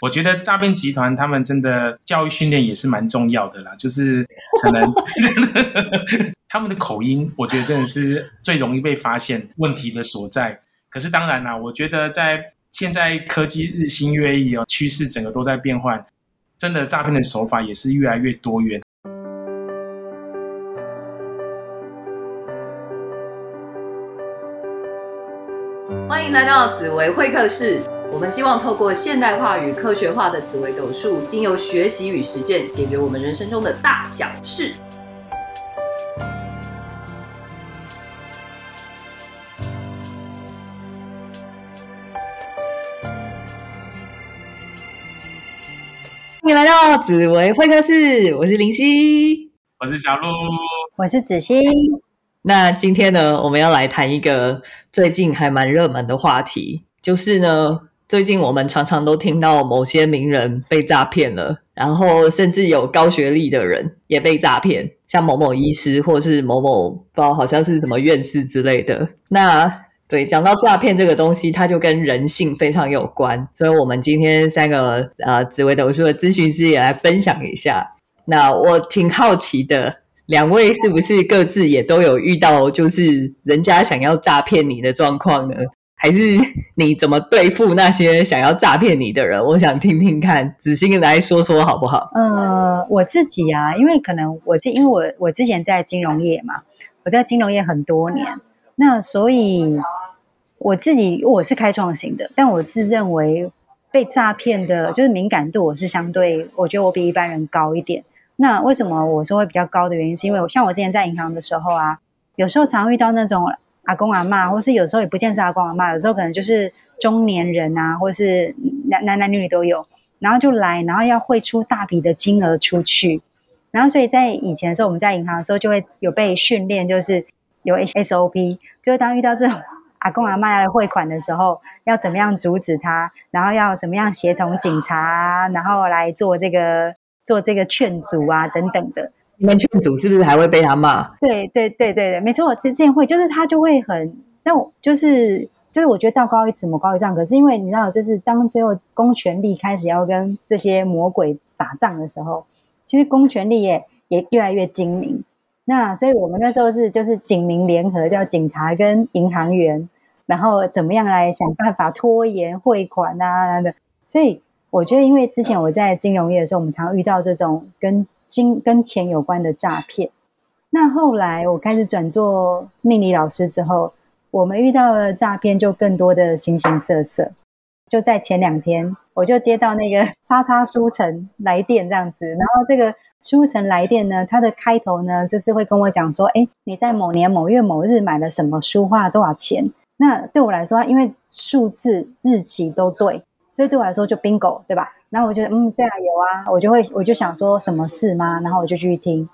我觉得诈骗集团他们真的教育训练也是蛮重要的啦，就是可能 他们的口音，我觉得真的是最容易被发现问题的所在。可是当然啦，我觉得在现在科技日新月异哦，趋势整个都在变换，真的诈骗的手法也是越来越多元。欢迎来到紫薇会客室。我们希望透过现代化与科学化的紫微斗数，经由学习与实践，解决我们人生中的大小事。欢迎来到紫薇会客室，我是林夕，我是小鹿，我是子欣。那今天呢，我们要来谈一个最近还蛮热门的话题，就是呢。最近我们常常都听到某些名人被诈骗了，然后甚至有高学历的人也被诈骗，像某某医师或是某某不知道好像是什么院士之类的。那对讲到诈骗这个东西，它就跟人性非常有关，所以我们今天三个呃紫微斗数的咨询师也来分享一下。那我挺好奇的，两位是不是各自也都有遇到就是人家想要诈骗你的状况呢？还是 你怎么对付那些想要诈骗你的人？我想听听看，子欣来说说好不好？呃，我自己啊，因为可能我这，因为我我之前在金融业嘛，我在金融业很多年，那所以我自己我是开创型的，但我自认为被诈骗的，就是敏感度我是相对，我觉得我比一般人高一点。那为什么我说会比较高的原因，是因为我像我之前在银行的时候啊，有时候常遇到那种。阿公阿妈，或是有时候也不见是阿公阿妈，有时候可能就是中年人啊，或是男男男女女都有，然后就来，然后要汇出大笔的金额出去，然后所以在以前的时候，我们在银行的时候就会有被训练，就是有 SOP，就是当遇到这种阿公阿妈来汇款的时候，要怎么样阻止他，然后要怎么样协同警察，然后来做这个做这个劝阻啊等等的。你们劝组是不是还会被他骂？对对对对对，没错，我之前会，就是他就会很，但我就是就是我觉得道高一尺，魔高一丈。可是因为你知道，就是当最后公权力开始要跟这些魔鬼打仗的时候，其实公权力也也越来越精明。那所以我们那时候是就是警民联合，叫警察跟银行员，然后怎么样来想办法拖延汇款啊的。所以我觉得，因为之前我在金融业的时候，我们常遇到这种跟。金跟钱有关的诈骗，那后来我开始转做命理老师之后，我们遇到的诈骗就更多的形形色色。就在前两天，我就接到那个 叉叉书城来电这样子，然后这个书城来电呢，它的开头呢就是会跟我讲说，哎，你在某年某月某日买了什么书，花了多少钱？那对我来说，因为数字日期都对，所以对我来说就 bingo，对吧？然后我觉得，嗯，对啊，有啊，我就会，我就想说什么事吗？然后我就继续听。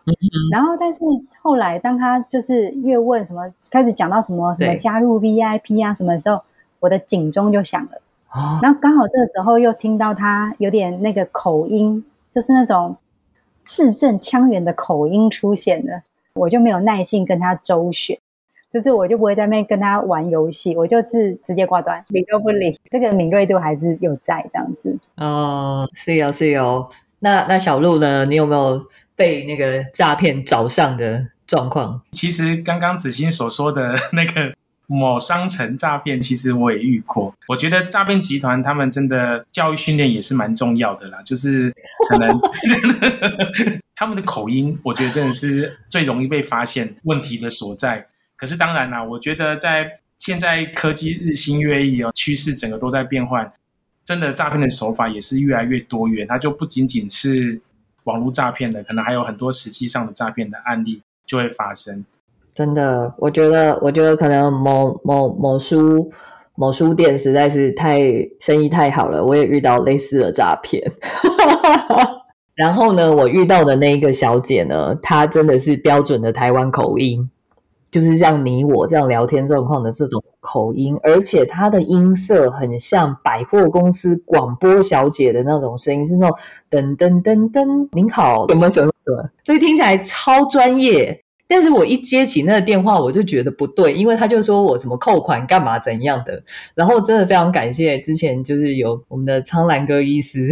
然后，但是后来，当他就是越问什么，开始讲到什么什么加入 VIP 啊什么的时候，我的警钟就响了。然后刚好这个时候又听到他有点那个口音，就是那种字正腔圆的口音出现了，我就没有耐性跟他周旋。就是我就不会在那跟他玩游戏，我就是直接挂断，理都不理。这个敏锐度还是有在这样子。哦，是有是有。那那小鹿呢？你有没有被那个诈骗找上的状况？其实刚刚子欣所说的 那个某商城诈骗，其实我也遇过。我觉得诈骗集团他们真的教育训练也是蛮重要的啦，就是可能 他们的口音，我觉得真的是最容易被发现问题的所在。可是当然啦，我觉得在现在科技日新月异哦，趋势整个都在变换，真的诈骗的手法也是越来越多元，它就不仅仅是网络诈骗的，可能还有很多实际上的诈骗的案例就会发生。真的，我觉得，我觉得可能某某某书某书店实在是太生意太好了，我也遇到类似的诈骗。然后呢，我遇到的那一个小姐呢，她真的是标准的台湾口音。就是像你我这样聊天状况的这种口音，而且他的音色很像百货公司广播小姐的那种声音，是那种噔噔噔噔，您好，什么什么什么，所以听起来超专业。但是我一接起那个电话，我就觉得不对，因为他就说我什么扣款干嘛怎样的，然后真的非常感谢之前就是有我们的苍兰哥医师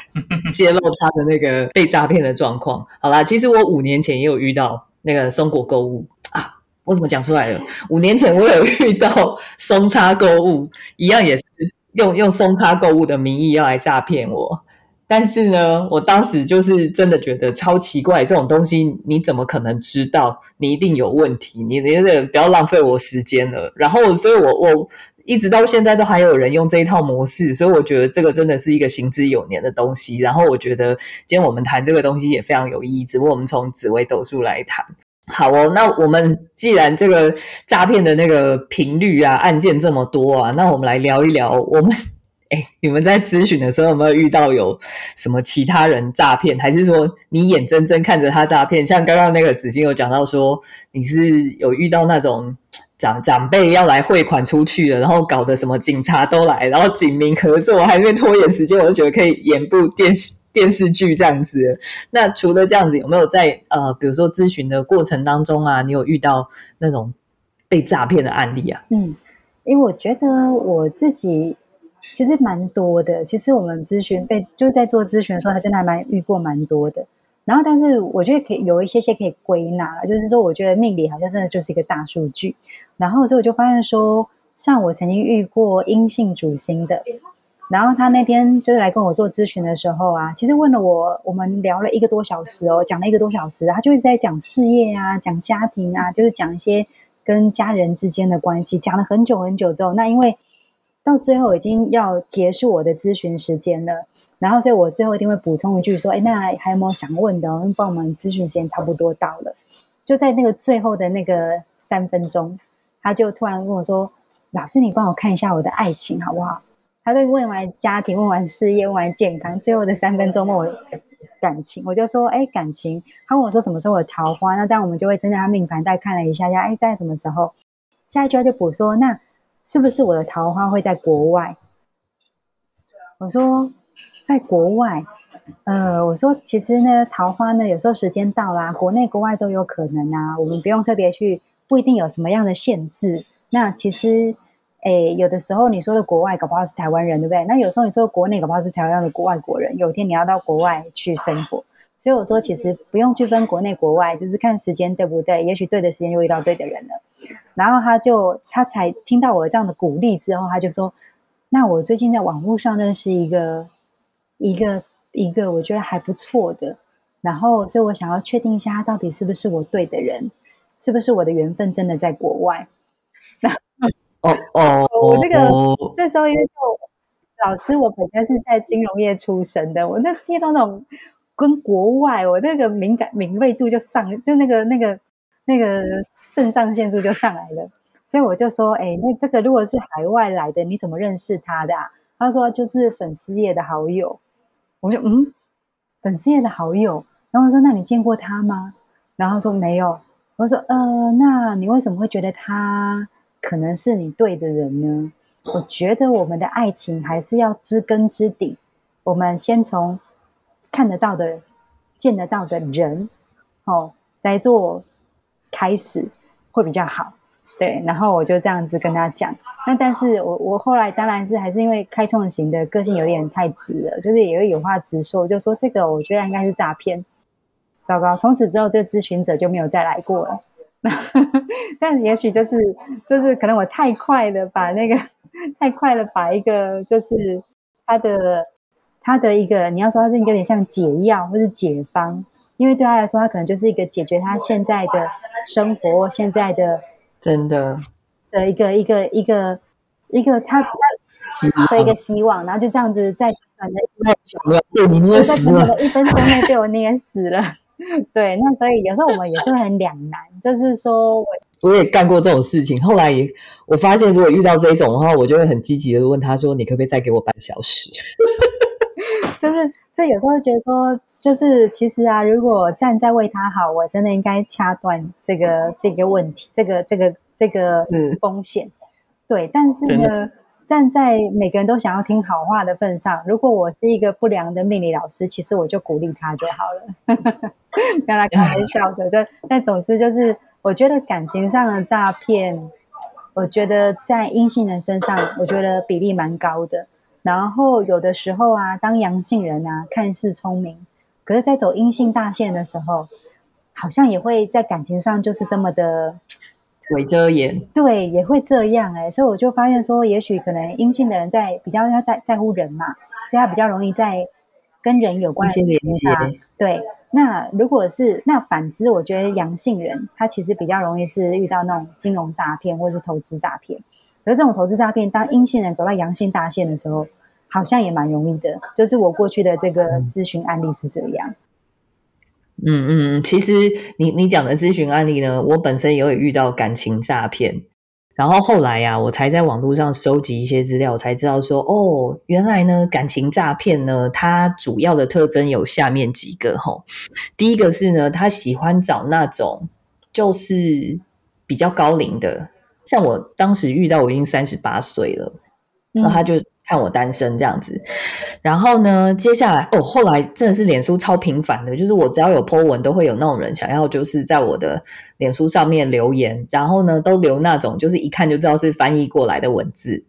揭露他的那个被诈骗的状况。好啦，其实我五年前也有遇到那个松果购物啊，我怎么讲出来了？五年前我有遇到松差购物，一样也是用用松差购物的名义要来诈骗我。但是呢，我当时就是真的觉得超奇怪，这种东西你怎么可能知道？你一定有问题，你你这不要浪费我时间了。然后，所以我我一直到现在都还有人用这一套模式，所以我觉得这个真的是一个行之有年的东西。然后，我觉得今天我们谈这个东西也非常有意义，只不过我们从紫微斗数来谈。好哦，那我们既然这个诈骗的那个频率啊，案件这么多啊，那我们来聊一聊我们。哎，你们在咨询的时候有没有遇到有什么其他人诈骗，还是说你眼睁睁看着他诈骗？像刚刚那个子金有讲到说，你是有遇到那种长长辈要来汇款出去了，然后搞得什么警察都来，然后警民合作，还没拖延时间，我就觉得可以演部电视电视剧这样子。那除了这样子，有没有在呃，比如说咨询的过程当中啊，你有遇到那种被诈骗的案例啊？嗯，因为我觉得我自己。其实蛮多的。其实我们咨询被就是在做咨询的时候，还真的还蛮遇过蛮多的。然后，但是我觉得可以有一些些可以归纳，就是说，我觉得命理好像真的就是一个大数据。然后，所以我就发现说，像我曾经遇过阴性主星的，然后他那天就是来跟我做咨询的时候啊，其实问了我，我们聊了一个多小时哦，讲了一个多小时，他就一直在讲事业啊，讲家庭啊，就是讲一些跟家人之间的关系，讲了很久很久之后，那因为。到最后已经要结束我的咨询时间了，然后所以我最后一定会补充一句说：“哎，那还有没有想问的？因为帮我们咨询时间差不多到了。”就在那个最后的那个三分钟，他就突然跟我说：“老师，你帮我看一下我的爱情好不好？”他在问完家庭、问完事业、问完健康，最后的三分钟问我感情，我就说：“哎，感情。”他问我说：“什么时候有桃花？”那当然我们就会针对他命盘再看了一下下，哎，在什么时候？下一句他就补说：“那。”是不是我的桃花会在国外？我说在国外，呃，我说其实呢，桃花呢，有时候时间到啦，国内国外都有可能啊，我们不用特别去，不一定有什么样的限制。那其实，诶，有的时候你说的国外，搞不好是台湾人，对不对？那有时候你说国内，搞不好是台湾的国外国人。有一天你要到国外去生活，所以我说其实不用去分国内国外，就是看时间对不对？也许对的时间就遇到对的人了。然后他就他才听到我这样的鼓励之后，他就说：“那我最近在网络上认识一个一个一个我觉得还不错的，然后所以我想要确定一下他到底是不是我对的人，是不是我的缘分真的在国外？”那哦哦，我那个这时候因为就老师我本身是在金融业出身的，我那听到那种跟国外，我那个敏感敏锐度就上，就那个那个。那个肾上腺素就上来了，所以我就说：“哎，那这个如果是海外来的，你怎么认识他的？”啊他说：“就是粉丝页的好友。”我说：“嗯，粉丝页的好友。”然后我说：“那你见过他吗？”然后说：“没有。”我说：“呃，那你为什么会觉得他可能是你对的人呢？”我觉得我们的爱情还是要知根知底，我们先从看得到的、见得到的人，哦，来做。开始会比较好，对，然后我就这样子跟他讲。那但是我我后来当然是还是因为开创型的个性有点太直了，就是也会有话直说，就说这个我觉得应该是诈骗。糟糕，从此之后这咨询者就没有再来过了。但也许就是就是可能我太快了，把那个太快了，把一个就是他的他的一个你要说他是有点像解药或是解方。因为对他来说，他可能就是一个解决他现在的生活、现在的真的的一个一个一个一个他的一个希望，然后就这样子在短的被你捏死了，一分钟内被我捏死了。对，那所以有时候我们也是会很两难，就是说，我我也干过这种事情，后来也我发现，如果遇到这种的话，我就会很积极的问他说：“你可不可以再给我半小时？”就是，所以有时候觉得说。就是其实啊，如果站在为他好，我真的应该掐断这个这个问题，这个这个这个风险。对，但是呢，站在每个人都想要听好话的份上，如果我是一个不良的命理老师，其实我就鼓励他就好了。不要来开玩笑的，对。但总之就是，我觉得感情上的诈骗，我觉得在阴性人身上，我觉得比例蛮高的。然后有的时候啊，当阳性人啊，看似聪明，可是，在走阴性大线的时候，好像也会在感情上就是这么的。伪遮掩，对，也会这样哎，所以我就发现说，也许可能阴性的人在比较要在在乎人嘛，所以他比较容易在跟人有关的连接。对，那如果是那反之，我觉得阳性人他其实比较容易是遇到那种金融诈骗或者是投资诈骗。可是这种投资诈骗，当阴性人走到阳性大线的时候，好像也蛮容易的。就是我过去的这个咨询案例是这样。嗯嗯，其实你你讲的咨询案例呢，我本身也有遇到感情诈骗，然后后来呀，我才在网络上收集一些资料，才知道说，哦，原来呢，感情诈骗呢，它主要的特征有下面几个哈。第一个是呢，他喜欢找那种就是比较高龄的，像我当时遇到，我已经三十八岁了，那他就。看我单身这样子，然后呢，接下来哦，后来真的是脸书超频繁的，就是我只要有 po 文，都会有那种人想要就是在我的脸书上面留言，然后呢，都留那种就是一看就知道是翻译过来的文字，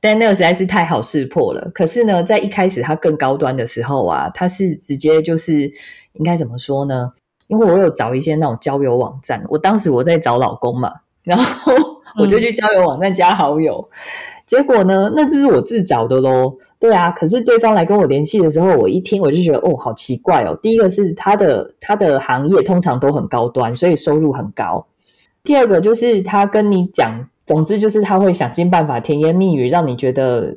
但那个实在是太好识破了。可是呢，在一开始它更高端的时候啊，它是直接就是应该怎么说呢？因为我有找一些那种交友网站，我当时我在找老公嘛，然后我就去交友网站加好友。结果呢？那就是我自找的喽。对啊，可是对方来跟我联系的时候，我一听我就觉得哦，好奇怪哦。第一个是他的他的行业通常都很高端，所以收入很高。第二个就是他跟你讲，总之就是他会想尽办法甜言蜜语，让你觉得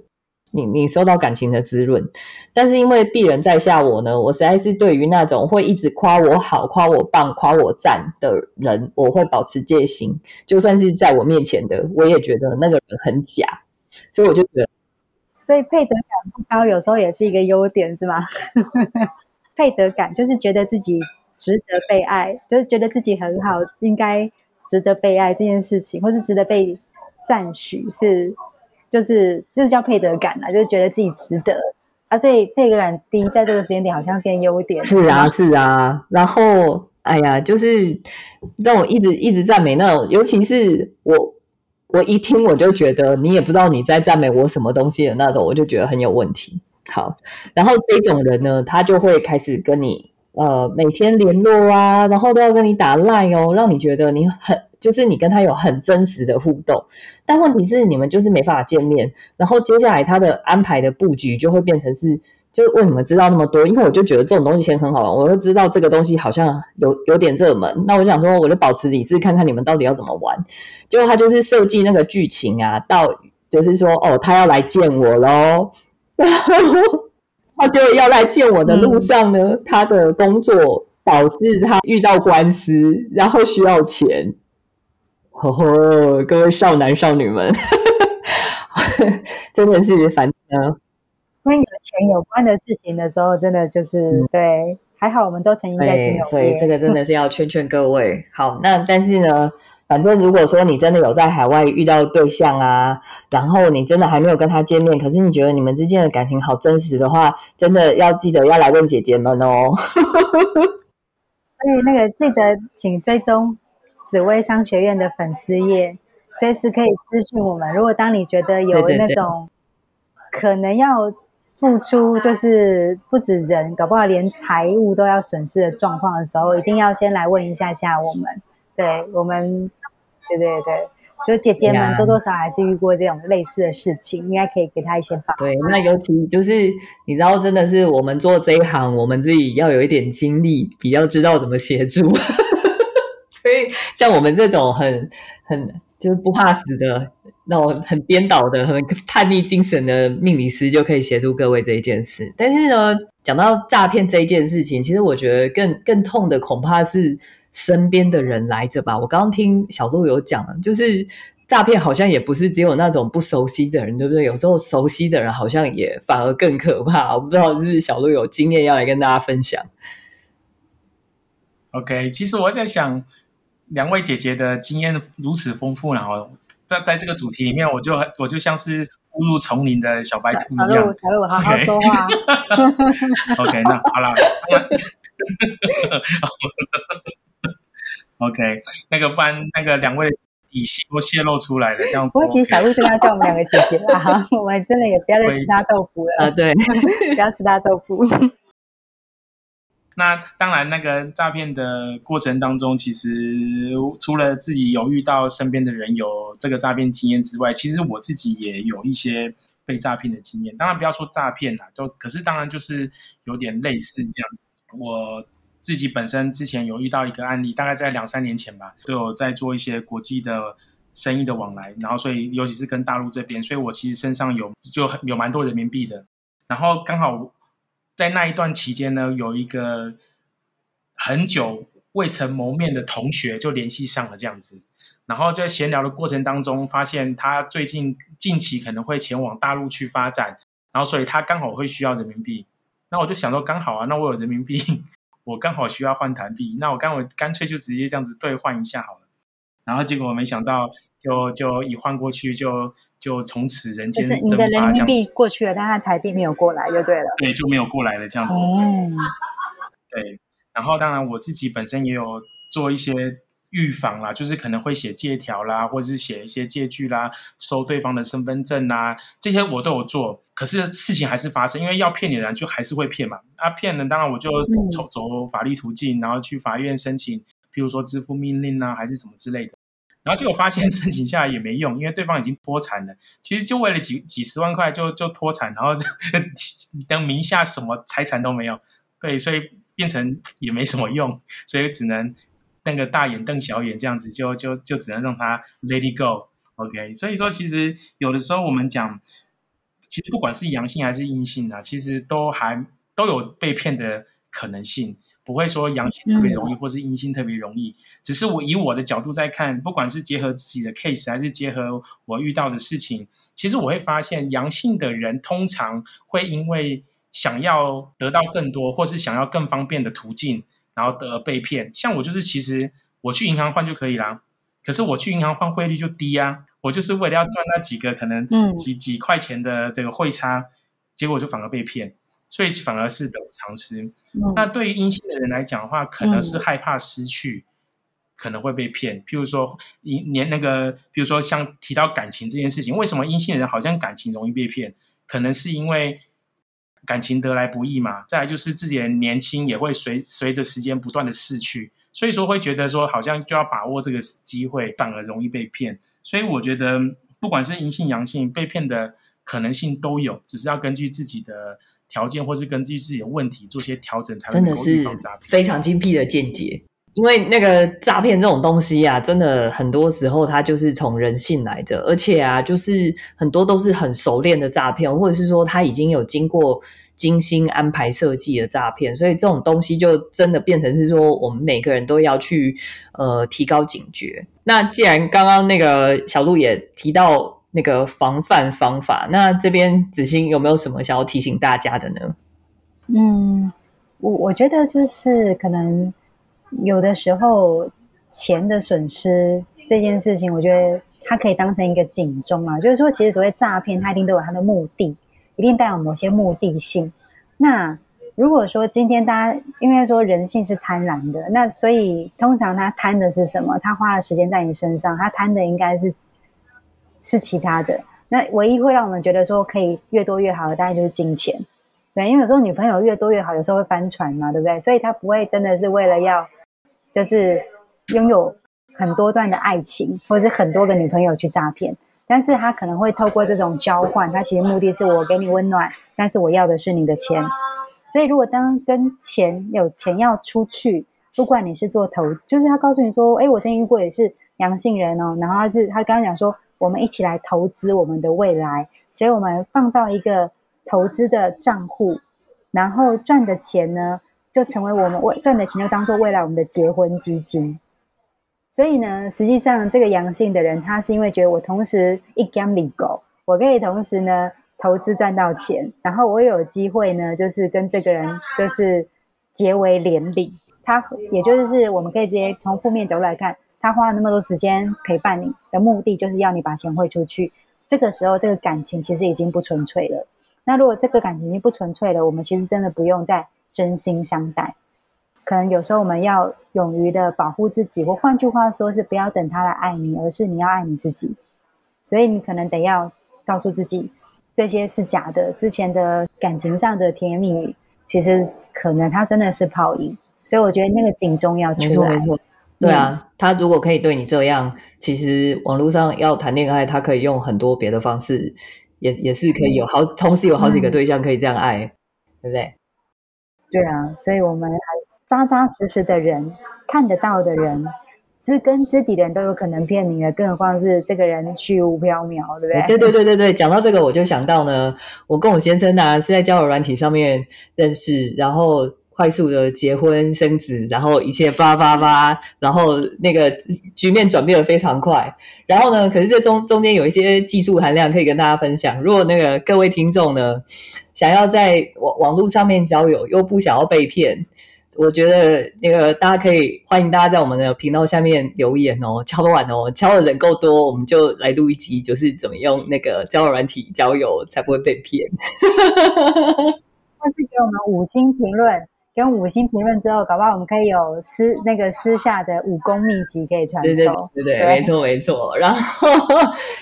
你你受到感情的滋润。但是因为鄙人在下我呢，我实在是对于那种会一直夸我好、夸我棒、夸我赞的人，我会保持戒心。就算是在我面前的，我也觉得那个人很假。所以我就觉得，所以配得感不高，有时候也是一个优点，是吗？配得感就是觉得自己值得被爱，就是觉得自己很好，应该值得被爱这件事情，或是值得被赞许，是就是这是叫配得感啊，就是觉得自己值得啊。所以配得感低，在这个时间点好像变优点。是啊，是啊。然后，哎呀，就是让我一直一直赞美那种，尤其是我。我一听我就觉得你也不知道你在赞美我什么东西的那种，我就觉得很有问题。好，然后这种人呢，他就会开始跟你呃每天联络啊，然后都要跟你打赖哦，让你觉得你很就是你跟他有很真实的互动。但问题是你们就是没办法见面，然后接下来他的安排的布局就会变成是。就为什么知道那么多？因为我就觉得这种东西其实很好玩，我就知道这个东西好像有有点热门。那我想说，我就保持理智，看看你们到底要怎么玩。结果他就是设计那个剧情啊，到就是说，哦，他要来见我喽。他就要来见我的路上呢，他的工作导致他遇到官司，然后需要钱。呵呵，各位少男少女们，真的是反正。跟有钱有关的事情的时候，真的就是对，还好我们都曾经在金融对，这个真的是要劝劝各位。好，那但是呢，反正如果说你真的有在海外遇到对象啊，然后你真的还没有跟他见面，可是你觉得你们之间的感情好真实的话，真的要记得要来问姐姐们哦。所以那个记得请追踪紫薇商学院的粉丝页，随时可以私讯我们。如果当你觉得有那种可能要。付出就是不止人，搞不好连财务都要损失的状况的时候，一定要先来问一下下我们。对我们，对对对，就姐姐们多多少还是遇过这种类似的事情，应该可以给她一些帮助。对，那尤其就是你知道，真的是我们做这一行，我们自己要有一点经历，比较知道怎么协助。所以像我们这种很很就是不怕死的。那种很颠倒的、很叛逆精神的命理师就可以协助各位这一件事。但是呢，讲到诈骗这一件事情，其实我觉得更更痛的恐怕是身边的人来着吧。我刚刚听小鹿有讲，就是诈骗好像也不是只有那种不熟悉的人，对不对？有时候熟悉的人好像也反而更可怕。我不知道是不是小鹿有经验要来跟大家分享。OK，其实我在想，两位姐姐的经验如此丰富，然后。在在这个主题里面，我就我就像是误入丛林的小白兔小一样鹿，。小鹿，好好说话。OK，那好了。OK，那个不然那个两位底细都泄露出来了，这样不过其实小鹿真的要叫我们两个姐姐啦，我们真的也不要再吃他豆腐啊，了，对，不要吃他豆腐。那当然，那个诈骗的过程当中，其实除了自己有遇到身边的人有这个诈骗经验之外，其实我自己也有一些被诈骗的经验。当然不要说诈骗啦，都可是当然就是有点类似这样子。我自己本身之前有遇到一个案例，大概在两三年前吧，都有在做一些国际的生意的往来，然后所以尤其是跟大陆这边，所以我其实身上有就有蛮多人民币的，然后刚好在那一段期间呢，有一个很久未曾谋面的同学就联系上了这样子，然后在闲聊的过程当中，发现他最近近期可能会前往大陆去发展，然后所以他刚好会需要人民币，那我就想说刚好啊，那我有人民币，我刚好需要换台币，那我刚我干脆就直接这样子兑换一下好了，然后结果没想到就就一换过去就就从此人就间是你的人民蒸发这样子，币过去了，但他台币没有过来，就对了。对，就没有过来了这样子。嗯，对，然后当然我自己本身也有做一些预防啦，就是可能会写借条啦，或者是写一些借据啦，收对方的身份证啦，这些我都有做。可是事情还是发生，因为要骗你的人就还是会骗嘛。啊，骗人当然我就嗯走走法律途径，然后去法院申请，譬如说支付命令啊，还是什么之类的。然后结果发现 申请下来也没用，因为对方已经脱产了。其实就为了几几十万块就就脱产，然后等名下什么财产都没有。对，所以变成也没什么用，所以只能那个大眼瞪小眼这样子，就就就只能让他 let it go。OK，所以说其实有的时候我们讲，其实不管是阳性还是阴性啊，其实都还都有被骗的可能性，不会说阳性特别容易，或是阴性特别容易。只是我以我的角度在看，不管是结合自己的 case，还是结合我遇到的事情，其实我会发现，阳性的人通常会因为想要得到更多，或是想要更方便的途径，然后得被骗。像我就是，其实我去银行换就可以啦，可是我去银行换汇率就低啊，我就是为了要赚那几个可能嗯几、几块钱的这个汇差，结果就反而被骗，所以反而是得不偿失。嗯那对于阴性的人来讲的话，可能是害怕失去，可能会被骗。譬如说，一年那个，比如说像提到感情这件事情，为什么阴性人好像感情容易被骗？可能是因为感情得来不易嘛。再来就是自己的年轻也会随随着时间不断的逝去，所以说会觉得说好像就要把握这个机会，反而容易被骗。所以我觉得，不管是阴性阳性，被骗的可能性都有，只是要根据自己的条件或是根据自己的问题做些调整，才能够预真的是。非常精辟的见解。因为那个诈骗这种东西啊，真的很多时候它就是从人性来的，而且啊，就是很多都是很熟练的诈骗，或者是说他已经有经过精心安排设计的诈骗，所以这种东西就真的变成是说，我们每个人都要去呃提高警觉。那既然刚刚那个小鹿也提到那个防范方法，那这边子欣有没有什么想要提醒大家的呢？嗯，我我觉得就是可能有的时候钱的损失这件事情，我觉得它可以当成一个警钟啊，就是说，其实所谓诈骗，它一定都有它的目的，一定带有某些目的性。那如果说今天大家因为说人性是贪婪的，那所以通常他贪的是什么？他花了时间在你身上，他贪的应该是是其他的。那唯一会让我们觉得说可以越多越好的，大概就是金钱。对，因为有时候女朋友越多越好，有时候会翻船嘛，对不对？所以他不会真的是为了要就是拥有很多段的爱情，或者是很多个女朋友去诈骗，但是他可能会透过这种交换，他其实目的是我给你温暖，但是我要的是你的钱。所以如果当跟钱有钱要出去，不管你是做投，就是他告诉你说，哎，我曾经遇过也是阳性人哦，然后他是他刚刚讲说，我们一起来投资我们的未来，所以我们放到一个投资的账户，然后赚的钱呢，就成为我们未赚的钱，就当做未来我们的结婚基金。所以呢，实际上这个阳性的人，他是因为觉得我同时一 gam 里狗，我可以同时呢投资赚到钱，然后我有机会呢，就是跟这个人就是结为连理。他也就是我们可以直接从负面角度来看，他花了那么多时间陪伴你的目的，就是要你把钱汇出去。这个时候这个感情其实已经不纯粹了。那如果这个感情已经不纯粹了，我们其实真的不用再真心相待。可能有时候我们要勇于的保护自己，或换句话说是不要等他来爱你，而是你要爱你自己。所以你可能得要告诉自己，这些是假的。之前的感情上的甜言蜜语，其实可能他真的是泡影。所以我觉得那个警钟要出来。没错没错，对啊，他如果可以对你这样，其实网络上要谈恋爱，他可以用很多别的方式，也也是可以有好同时有好几个对象可以这样爱，对不对？对啊，所以我们还扎扎实实的人，看得到的人。知根知底的人都有可能骗你的，更何况是这个人虚无缥缈，对不对？对对对对对，讲到这个，我就想到呢，我跟我先生呢是在交友软体上面认识，然后快速的结婚生子，然后一切叭叭叭，然后那个局面转变的非常快。然后呢，可是这中中间有一些技术含量可以跟大家分享。如果那个各位听众呢，想要在网网络上面交友，又不想要被骗。我觉得那个大家可以欢迎大家在我们的频道下面留言哦，敲完哦，敲的人够多，我们就来录一集，就是怎么用那个交友软体交友才不会被骗。或是给我们五星评论，给我们五星评论之后，搞不好我们可以有私那个私下的武功秘籍可以传授。对对对，没错没错。然后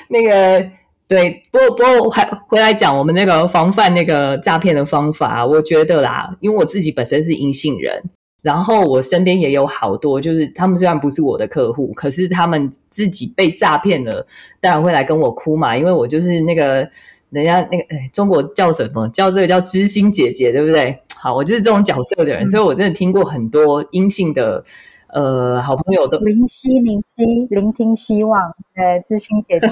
那个。对，不过不过还回来讲我们那个防范那个诈骗的方法，我觉得啦，因为我自己本身是阴性人，然后我身边也有好多，就是他们虽然不是我的客户，可是他们自己被诈骗了，当然会来跟我哭嘛，因为我就是那个人家那个哎，中国叫什么叫这个叫知心姐姐，对不对？好，我就是这种角色的人，所以我真的听过很多阴性的。呃，好朋友的灵犀，灵犀，聆听希望，呃，知心姐姐，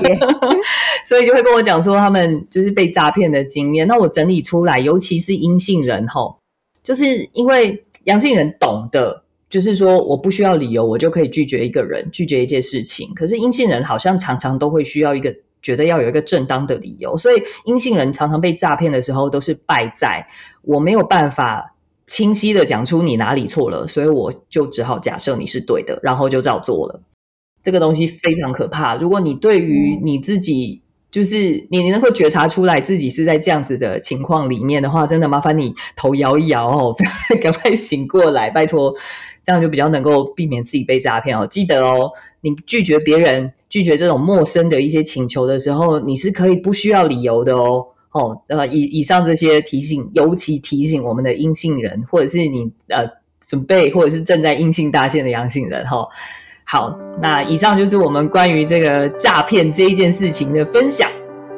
所以就会跟我讲说他们就是被诈骗的经验。那我整理出来，尤其是阴性人吼，就是因为阳性人懂得，就是说我不需要理由，我就可以拒绝一个人，拒绝一件事情。可是阴性人好像常常都会需要一个，觉得要有一个正当的理由，所以阴性人常常被诈骗的时候，都是败在我没有办法。清晰的讲出你哪里错了，所以我就只好假设你是对的，然后就照做了。这个东西非常可怕。如果你对于你自己，就是你你能够觉察出来自己是在这样子的情况里面的话，真的麻烦你头摇一摇哦，赶快醒过来，拜托，这样就比较能够避免自己被诈骗哦。记得哦，你拒绝别人、拒绝这种陌生的一些请求的时候，你是可以不需要理由的哦。哦，呃，以以上这些提醒，尤其提醒我们的阴性人，或者是你呃准备或者是正在阴性大限的阳性人，哈。好，那以上就是我们关于这个诈骗这一件事情的分享。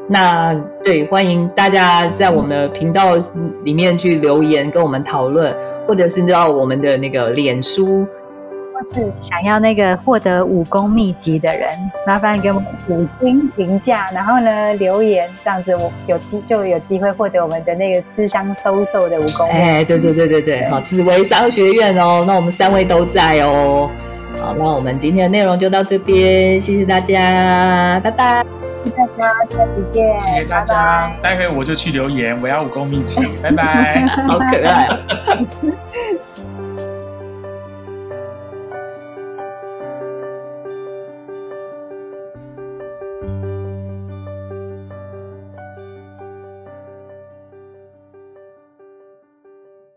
那对，欢迎大家在我们的频道里面去留言，跟我们讨论，或者是到我们的那个脸书。是想要那个获得武功秘籍的人，麻烦给我们五星评价，然后呢留言，这样子我有机就有机会获得我们的那个私相收受的武功。哎，对对对对对，好，紫薇商学院哦，那我们三位都在哦。好，那我们今天的内容就到这边，谢谢大家，拜拜。谢谢大家，下次见。谢谢大家，待会我就去留言，我要武功秘籍，拜拜。好可爱。